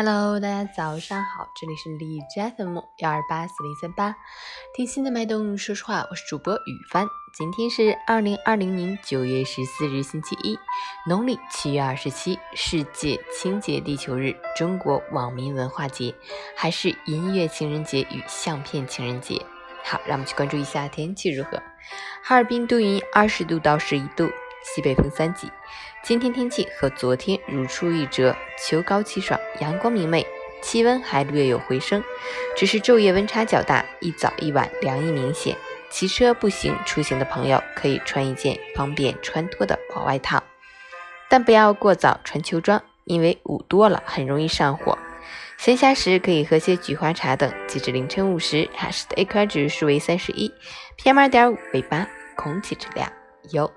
Hello，大家早上好，这里是荔枝 FM 幺二八四零三八，听心的脉动。说实话，我是主播雨帆。今天是二零二零年九月十四日，星期一，农历七月二十七，世界清洁地球日，中国网民文化节，还是音乐情人节与相片情人节。好，让我们去关注一下天气如何。哈尔滨多云，二十度到十一度。西北风三级，今天天气和昨天如出一辙，秋高气爽，阳光明媚，气温还略有回升，只是昼夜温差较大，一早一晚凉意明显。骑车、步行出行的朋友可以穿一件方便穿脱的薄外套，但不要过早穿秋装，因为捂多了很容易上火。闲暇时可以喝些菊花茶等。截至凌晨五时，哈市的 AQI 指数为三十一，PM 二点五为八，空气质量优。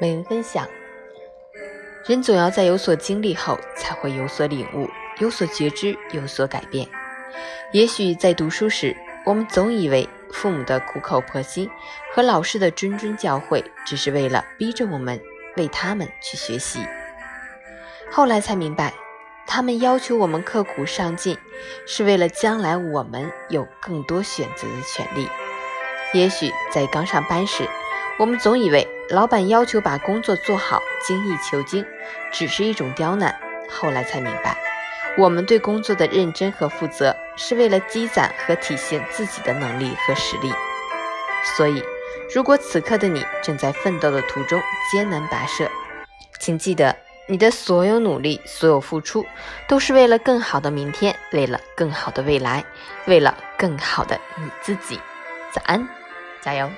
每人分享：人总要在有所经历后，才会有所领悟、有所觉知、有所改变。也许在读书时，我们总以为父母的苦口婆心和老师的谆谆教诲，只是为了逼着我们为他们去学习。后来才明白，他们要求我们刻苦上进，是为了将来我们有更多选择的权利。也许在刚上班时，我们总以为老板要求把工作做好、精益求精，只是一种刁难。后来才明白，我们对工作的认真和负责，是为了积攒和体现自己的能力和实力。所以，如果此刻的你正在奋斗的途中艰难跋涉，请记得，你的所有努力、所有付出，都是为了更好的明天，为了更好的未来，为了更好的你自己。早安，加油！